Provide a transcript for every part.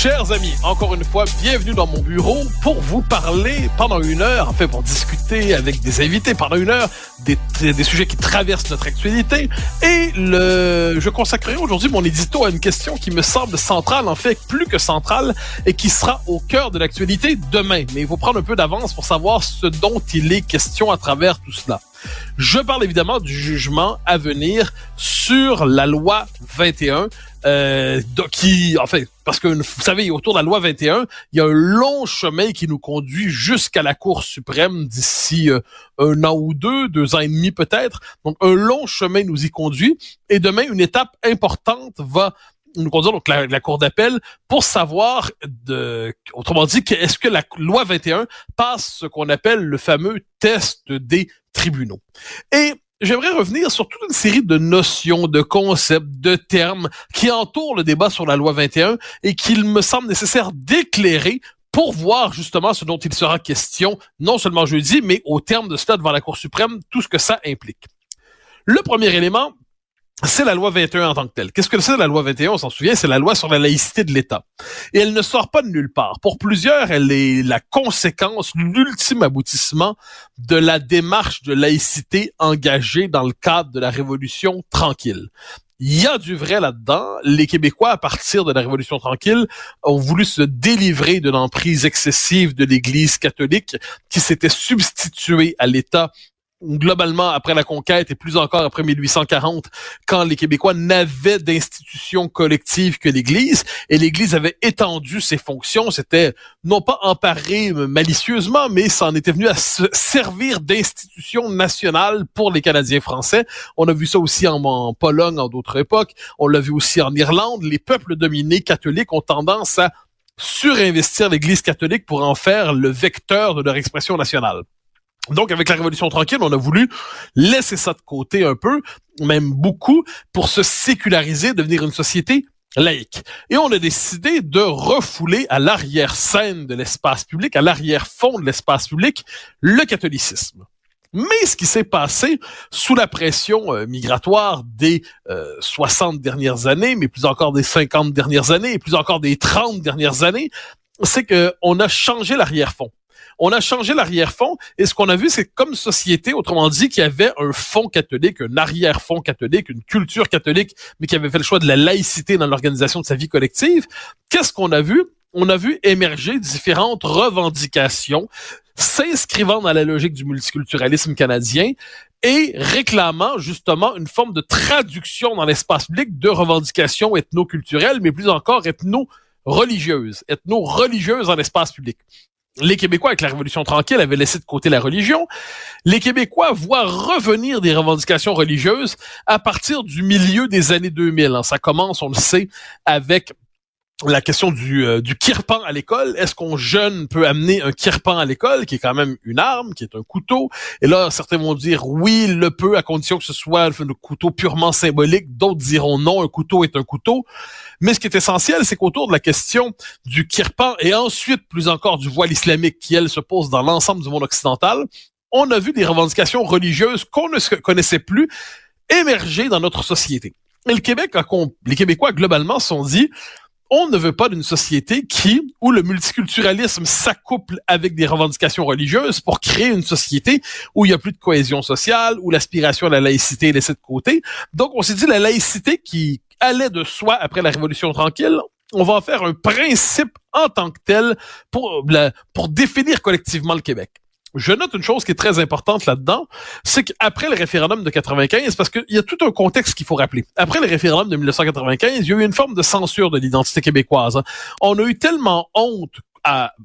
Chers amis, encore une fois, bienvenue dans mon bureau pour vous parler pendant une heure, en fait pour discuter avec des invités pendant une heure des, des sujets qui traversent notre actualité. Et le, je consacrerai aujourd'hui mon édito à une question qui me semble centrale, en fait plus que centrale, et qui sera au cœur de l'actualité demain. Mais il faut prendre un peu d'avance pour savoir ce dont il est question à travers tout cela. Je parle évidemment du jugement à venir sur la loi 21, euh, qui, en fait, parce que vous savez, autour de la loi 21, il y a un long chemin qui nous conduit jusqu'à la Cour suprême d'ici euh, un an ou deux, deux ans et demi peut-être. Donc, un long chemin nous y conduit. Et demain, une étape importante va nous conduire donc la, la cour d'appel pour savoir de autrement dit est-ce que la loi 21 passe ce qu'on appelle le fameux test des tribunaux. Et J'aimerais revenir sur toute une série de notions, de concepts, de termes qui entourent le débat sur la loi 21 et qu'il me semble nécessaire d'éclairer pour voir justement ce dont il sera question, non seulement jeudi, mais au terme de cela devant la Cour suprême, tout ce que ça implique. Le premier élément, c'est la loi 21 en tant que telle. Qu'est-ce que c'est la loi 21? On s'en souvient, c'est la loi sur la laïcité de l'État. Et elle ne sort pas de nulle part. Pour plusieurs, elle est la conséquence, l'ultime aboutissement de la démarche de laïcité engagée dans le cadre de la Révolution tranquille. Il y a du vrai là-dedans. Les Québécois, à partir de la Révolution tranquille, ont voulu se délivrer de l'emprise excessive de l'Église catholique qui s'était substituée à l'État globalement après la conquête et plus encore après 1840, quand les Québécois n'avaient d'institutions collectives que l'Église, et l'Église avait étendu ses fonctions, c'était non pas emparé malicieusement, mais ça en était venu à se servir d'institutions nationales pour les Canadiens français. On a vu ça aussi en, en Pologne en d'autres époques, on l'a vu aussi en Irlande. Les peuples dominés catholiques ont tendance à surinvestir l'Église catholique pour en faire le vecteur de leur expression nationale. Donc, avec la Révolution tranquille, on a voulu laisser ça de côté un peu, même beaucoup, pour se séculariser, devenir une société laïque. Et on a décidé de refouler à l'arrière-scène de l'espace public, à l'arrière-fond de l'espace public, le catholicisme. Mais ce qui s'est passé sous la pression euh, migratoire des 60 euh, dernières années, mais plus encore des 50 dernières années, et plus encore des 30 dernières années, c'est qu'on a changé l'arrière-fond on a changé l'arrière-fond et ce qu'on a vu, c'est comme société, autrement dit, qu'il y avait un fond catholique, un arrière-fond catholique, une culture catholique, mais qui avait fait le choix de la laïcité dans l'organisation de sa vie collective. Qu'est-ce qu'on a vu? On a vu émerger différentes revendications s'inscrivant dans la logique du multiculturalisme canadien et réclamant justement une forme de traduction dans l'espace public de revendications ethno-culturelles, mais plus encore ethno-religieuses, ethno-religieuses dans l'espace public les Québécois, avec la Révolution tranquille, avaient laissé de côté la religion. Les Québécois voient revenir des revendications religieuses à partir du milieu des années 2000. Hein. Ça commence, on le sait, avec la question du, euh, du kirpan à l'école. Est-ce qu'on jeune peut amener un kirpan à l'école, qui est quand même une arme, qui est un couteau? Et là, certains vont dire oui, le peut, à condition que ce soit un couteau purement symbolique. D'autres diront non, un couteau est un couteau. Mais ce qui est essentiel, c'est qu'autour de la question du kirpan et ensuite plus encore du voile islamique qui, elle, se pose dans l'ensemble du monde occidental, on a vu des revendications religieuses qu'on ne connaissait plus émerger dans notre société. Et le Québec, les Québécois globalement sont dit, on ne veut pas d'une société qui, où le multiculturalisme s'accouple avec des revendications religieuses pour créer une société où il y a plus de cohésion sociale, où l'aspiration à la laïcité est laissée de côté. Donc, on s'est dit la laïcité qui allait de soi après la Révolution tranquille, on va en faire un principe en tant que tel pour, pour définir collectivement le Québec je note une chose qui est très importante là-dedans, c'est qu'après le référendum de 95, parce qu'il y a tout un contexte qu'il faut rappeler. Après le référendum de 1995, il y a eu une forme de censure de l'identité québécoise. Hein. On a eu tellement honte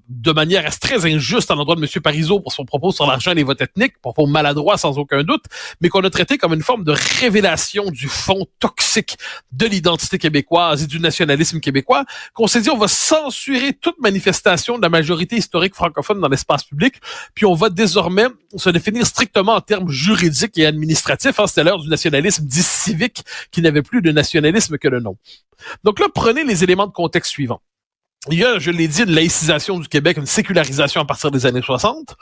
de manière très injuste à l'endroit de M. Parizeau pour son propos sur l'argent et les votes ethniques, propos maladroit sans aucun doute, mais qu'on a traité comme une forme de révélation du fond toxique de l'identité québécoise et du nationalisme québécois, qu'on s'est dit on va censurer toute manifestation de la majorité historique francophone dans l'espace public, puis on va désormais se définir strictement en termes juridiques et administratifs. Hein, C'était l'heure du nationalisme dit civique qui n'avait plus de nationalisme que le nom. Donc là, prenez les éléments de contexte suivants. Il y a, je l'ai dit, une laïcisation du Québec, une sécularisation à partir des années 60.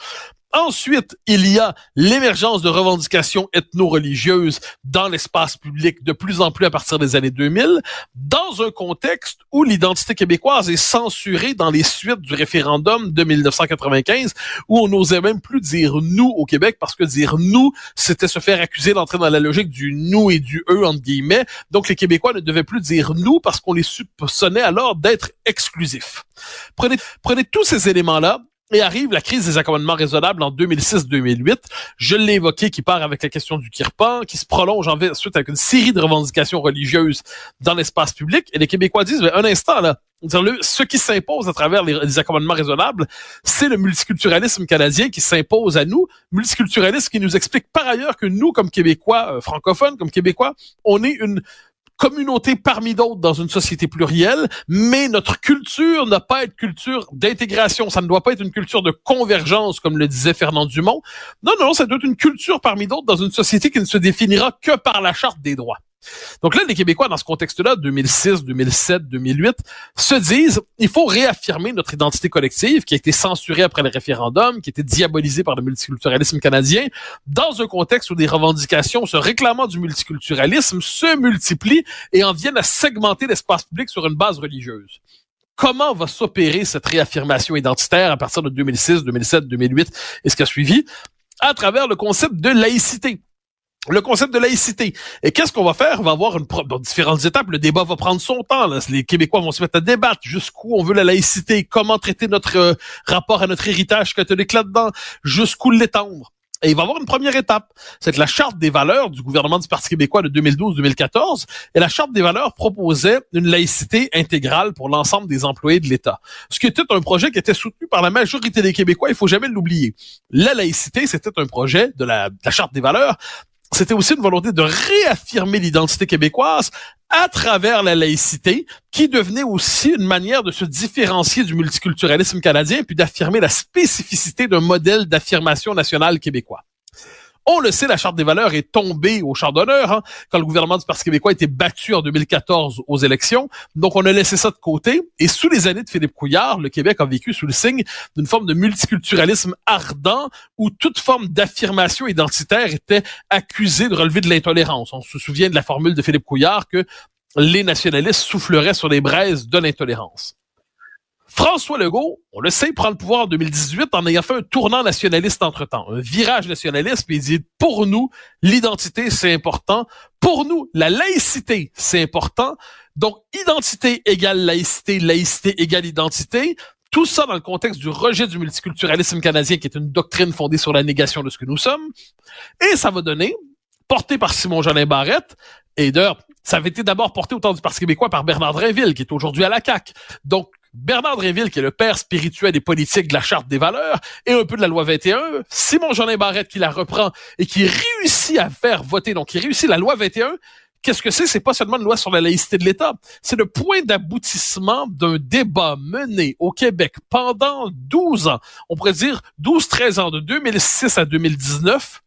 Ensuite, il y a l'émergence de revendications ethno-religieuses dans l'espace public de plus en plus à partir des années 2000, dans un contexte où l'identité québécoise est censurée dans les suites du référendum de 1995, où on n'osait même plus dire nous au Québec parce que dire nous, c'était se faire accuser d'entrer dans la logique du nous et du eux entre guillemets. Donc les Québécois ne devaient plus dire nous parce qu'on les soupçonnait alors d'être exclusifs. Prenez, prenez tous ces éléments-là et arrive la crise des accommodements raisonnables en 2006-2008. Je l'ai évoqué, qui part avec la question du Kirpan, qui se prolonge ensuite avec une série de revendications religieuses dans l'espace public. Et les Québécois disent, un instant là, le, ce qui s'impose à travers les, les accommodements raisonnables, c'est le multiculturalisme canadien qui s'impose à nous. Multiculturalisme qui nous explique par ailleurs que nous, comme Québécois euh, francophones, comme Québécois, on est une communauté parmi d'autres dans une société plurielle, mais notre culture n'a pas être culture d'intégration. Ça ne doit pas être une culture de convergence, comme le disait Fernand Dumont. Non, non, ça doit être une culture parmi d'autres dans une société qui ne se définira que par la charte des droits. Donc là, les Québécois, dans ce contexte-là, 2006, 2007, 2008, se disent, il faut réaffirmer notre identité collective qui a été censurée après le référendum, qui a été diabolisée par le multiculturalisme canadien, dans un contexte où des revendications se réclamant du multiculturalisme se multiplient et en viennent à segmenter l'espace public sur une base religieuse. Comment va s'opérer cette réaffirmation identitaire à partir de 2006, 2007, 2008 et ce qui a suivi? À travers le concept de laïcité le concept de laïcité. Et qu'est-ce qu'on va faire? On va avoir une dans différentes étapes. Le débat va prendre son temps. Les Québécois vont se mettre à débattre jusqu'où on veut la laïcité, comment traiter notre euh, rapport à notre héritage catholique là-dedans, jusqu'où l'étendre. Et il va y avoir une première étape. C'est la charte des valeurs du gouvernement du Parti québécois de 2012-2014 et la charte des valeurs proposait une laïcité intégrale pour l'ensemble des employés de l'État. Ce qui était un projet qui était soutenu par la majorité des Québécois, il faut jamais l'oublier. La laïcité, c'était un projet de la, de la charte des valeurs c'était aussi une volonté de réaffirmer l'identité québécoise à travers la laïcité, qui devenait aussi une manière de se différencier du multiculturalisme canadien, puis d'affirmer la spécificité d'un modèle d'affirmation nationale québécois. On le sait, la Charte des valeurs est tombée au champ d'honneur hein, quand le gouvernement du Parti québécois a battu en 2014 aux élections. Donc, on a laissé ça de côté. Et sous les années de Philippe Couillard, le Québec a vécu sous le signe d'une forme de multiculturalisme ardent où toute forme d'affirmation identitaire était accusée de relever de l'intolérance. On se souvient de la formule de Philippe Couillard que les nationalistes souffleraient sur les braises de l'intolérance. François Legault, on le sait, prend le pouvoir en 2018 en ayant fait un tournant nationaliste entre-temps, un virage nationaliste, puis il dit, pour nous, l'identité, c'est important. Pour nous, la laïcité, c'est important. Donc, identité égale laïcité, laïcité égale identité. Tout ça dans le contexte du rejet du multiculturalisme canadien, qui est une doctrine fondée sur la négation de ce que nous sommes. Et ça va donner, porté par Simon Jolin Barrette, et d'ailleurs, ça avait été d'abord porté au temps du Parti québécois par Bernard Drinville, qui est aujourd'hui à la CAQ. Donc, Bernard Drinville, qui est le père spirituel et politique de la Charte des valeurs et un peu de la loi 21, Simon Jolin Barrette qui la reprend et qui réussit à faire voter, donc qui réussit la loi 21, Qu'est-ce que c'est? C'est pas seulement une loi sur la laïcité de l'État. C'est le point d'aboutissement d'un débat mené au Québec pendant 12 ans. On pourrait dire 12-13 ans, de 2006 à 2019,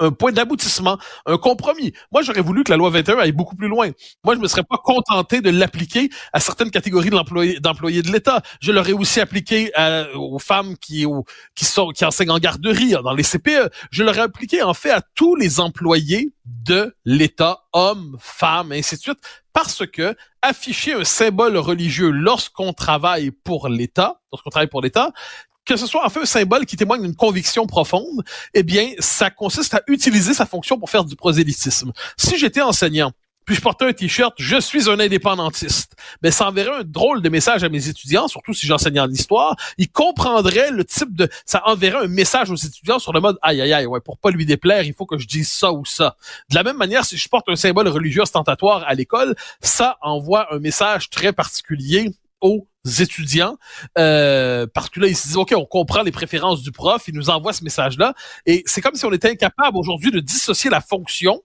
un point d'aboutissement, un compromis. Moi, j'aurais voulu que la loi 21 aille beaucoup plus loin. Moi, je me serais pas contenté de l'appliquer à certaines catégories d'employés de l'État. Je l'aurais aussi appliqué aux femmes qui, sont, qui enseignent en garderie, dans les CPE. Je l'aurais appliqué, en fait, à tous les employés de l'État, hommes, femmes, et ainsi de suite, parce que afficher un symbole religieux lorsqu'on travaille pour l'État, lorsqu'on travaille pour l'État, que ce soit en fait un symbole qui témoigne d'une conviction profonde, eh bien, ça consiste à utiliser sa fonction pour faire du prosélytisme. Si j'étais enseignant, puis je portais un t-shirt, je suis un indépendantiste. Mais ça enverrait un drôle de message à mes étudiants, surtout si j'enseignais en histoire. Ils comprendraient le type de, ça enverrait un message aux étudiants sur le mode, aïe, aïe, aïe, ouais, pour pas lui déplaire, il faut que je dise ça ou ça. De la même manière, si je porte un symbole religieux ostentatoire à l'école, ça envoie un message très particulier aux étudiants, euh, parce que là, ils se disent, OK, on comprend les préférences du prof, il nous envoie ce message-là, et c'est comme si on était incapable aujourd'hui de dissocier la fonction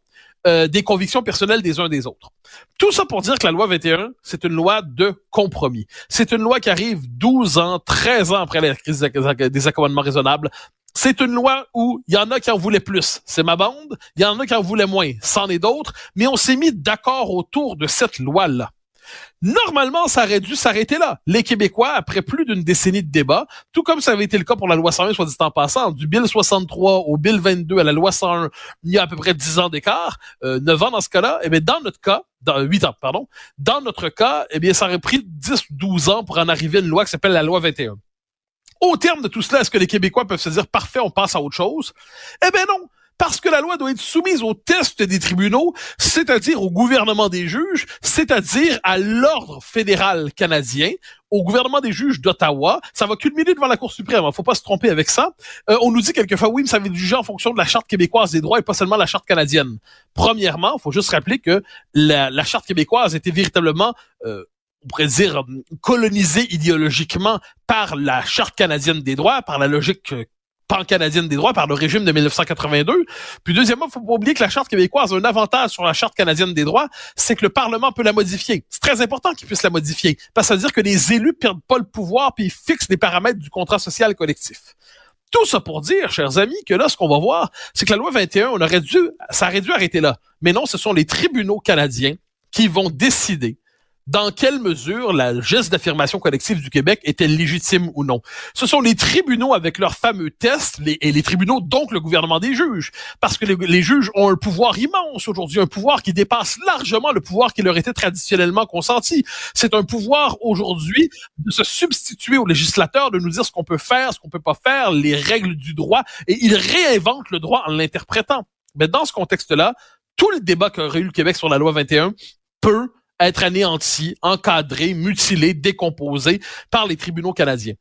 euh, des convictions personnelles des uns des autres. Tout ça pour dire que la loi 21, c'est une loi de compromis. C'est une loi qui arrive 12 ans, 13 ans après la crise des accommodements raisonnables. C'est une loi où il y en a qui en voulaient plus, c'est ma bande, il y en a qui en voulaient moins, c'en est d'autres, mais on s'est mis d'accord autour de cette loi-là. Normalement, ça aurait dû s'arrêter là. Les Québécois, après plus d'une décennie de débat, tout comme ça avait été le cas pour la loi 101, soit dit en passant, du Bill 63 au Bill 22 à la loi 101, il y a à peu près 10 ans d'écart, euh, 9 ans dans ce cas-là, eh bien dans notre cas, dans 8 ans, pardon, dans notre cas, eh bien ça aurait pris 10 12 ans pour en arriver à une loi qui s'appelle la loi 21. Au terme de tout cela, est-ce que les Québécois peuvent se dire parfait, on passe à autre chose? Eh bien non parce que la loi doit être soumise au test des tribunaux, c'est-à-dire au gouvernement des juges, c'est-à-dire à, l'ordre fédéral canadien, au gouvernement des juges d'Ottawa. Ça va culminer devant la Cour suprême. Il hein, faut pas se tromper avec ça. Euh, on nous dit quelquefois, oui, mais ça va être jugé en fonction de la Charte québécoise des droits et pas seulement la Charte canadienne. Premièrement, faut juste rappeler que la, Charte québécoise était véritablement... Euh, on pourrait dire colonisée idéologiquement par la Charte canadienne des droits, par la logique euh, pan-canadienne des droits par le régime de 1982. Puis deuxièmement, faut pas oublier que la Charte québécoise a un avantage sur la Charte canadienne des droits, c'est que le Parlement peut la modifier. C'est très important qu'il puisse la modifier, parce que ça veut dire que les élus perdent pas le pouvoir puis ils fixent les paramètres du contrat social collectif. Tout ça pour dire, chers amis, que là, ce qu'on va voir, c'est que la loi 21, on aurait dû, ça aurait dû arrêter là. Mais non, ce sont les tribunaux canadiens qui vont décider dans quelle mesure la geste d'affirmation collective du Québec était légitime ou non? Ce sont les tribunaux avec leurs fameux tests, et les tribunaux, donc le gouvernement des juges, parce que les, juges ont un pouvoir immense aujourd'hui, un pouvoir qui dépasse largement le pouvoir qui leur était traditionnellement consenti. C'est un pouvoir aujourd'hui de se substituer aux législateurs, de nous dire ce qu'on peut faire, ce qu'on peut pas faire, les règles du droit, et ils réinventent le droit en l'interprétant. Mais dans ce contexte-là, tout le débat qu'aurait eu le Québec sur la loi 21 peut être anéanti, encadré, mutilé, décomposé par les tribunaux canadiens.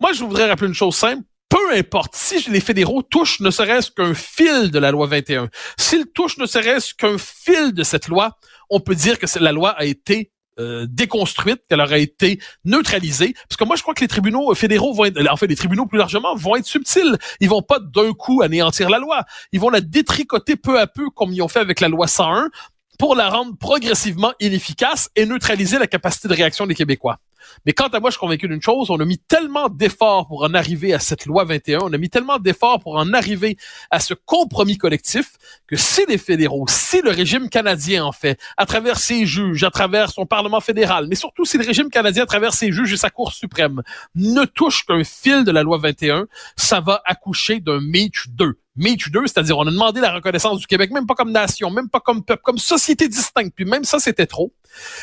Moi, je voudrais rappeler une chose simple. Peu importe si les fédéraux touchent ne serait-ce qu'un fil de la loi 21, s'ils touchent ne serait-ce qu'un fil de cette loi, on peut dire que la loi a été euh, déconstruite, qu'elle aurait été neutralisée. Parce que moi, je crois que les tribunaux fédéraux vont être, en fait, les tribunaux plus largement vont être subtils. Ils vont pas d'un coup anéantir la loi. Ils vont la détricoter peu à peu, comme ils ont fait avec la loi 101, pour la rendre progressivement inefficace et neutraliser la capacité de réaction des Québécois. Mais quant à moi, je suis convaincu d'une chose, on a mis tellement d'efforts pour en arriver à cette loi 21, on a mis tellement d'efforts pour en arriver à ce compromis collectif que si les fédéraux, si le régime canadien en fait, à travers ses juges, à travers son Parlement fédéral, mais surtout si le régime canadien à travers ses juges et sa Cour suprême ne touche qu'un fil de la loi 21, ça va accoucher d'un Meach 2. Meach 2, c'est-à-dire on a demandé la reconnaissance du Québec, même pas comme nation, même pas comme peuple, comme société distincte, puis même ça, c'était trop.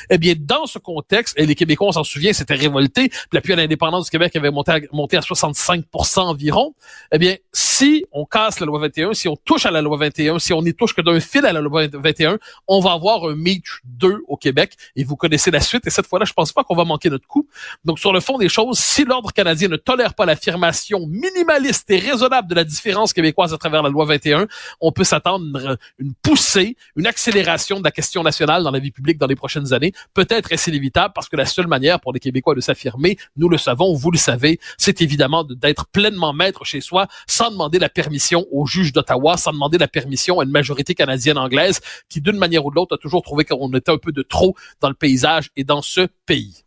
Eh bien, dans ce contexte, et les Québécois, on s'en souvient, s'étaient révoltés, l'appui à l'indépendance du Québec avait monté à, monté à 65% environ, eh bien, si on casse la loi 21, si on touche à la loi 21, si on n'y touche que d'un fil à la loi 21, on va avoir un Meach 2 au Québec, et vous connaissez la suite, et cette fois-là, je pense pas qu'on va manquer notre coup. Donc, sur le fond des choses, si l'ordre canadien ne tolère pas l'affirmation minimaliste et raisonnable de la différence québécoise travers la loi 21, on peut s'attendre une poussée, une accélération de la question nationale dans la vie publique dans les prochaines années. Peut-être est-ce inévitable parce que la seule manière pour les Québécois de s'affirmer, nous le savons, vous le savez, c'est évidemment d'être pleinement maître chez soi sans demander la permission au juge d'Ottawa, sans demander la permission à une majorité canadienne anglaise qui, d'une manière ou de l'autre, a toujours trouvé qu'on était un peu de trop dans le paysage et dans ce pays.